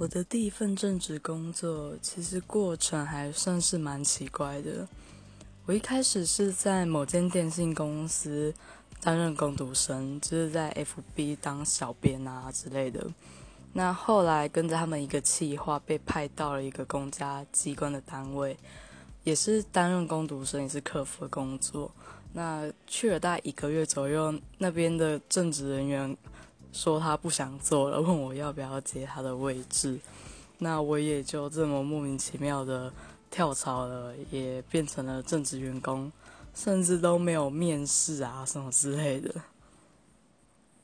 我的第一份正职工作，其实过程还算是蛮奇怪的。我一开始是在某间电信公司担任工读生，就是在 FB 当小编啊之类的。那后来跟着他们一个企划，被派到了一个公家机关的单位，也是担任工读生，也是客服的工作。那去了大概一个月左右，那边的正职人员。说他不想做了，问我要不要接他的位置，那我也就这么莫名其妙的跳槽了，也变成了正职员工，甚至都没有面试啊什么之类的。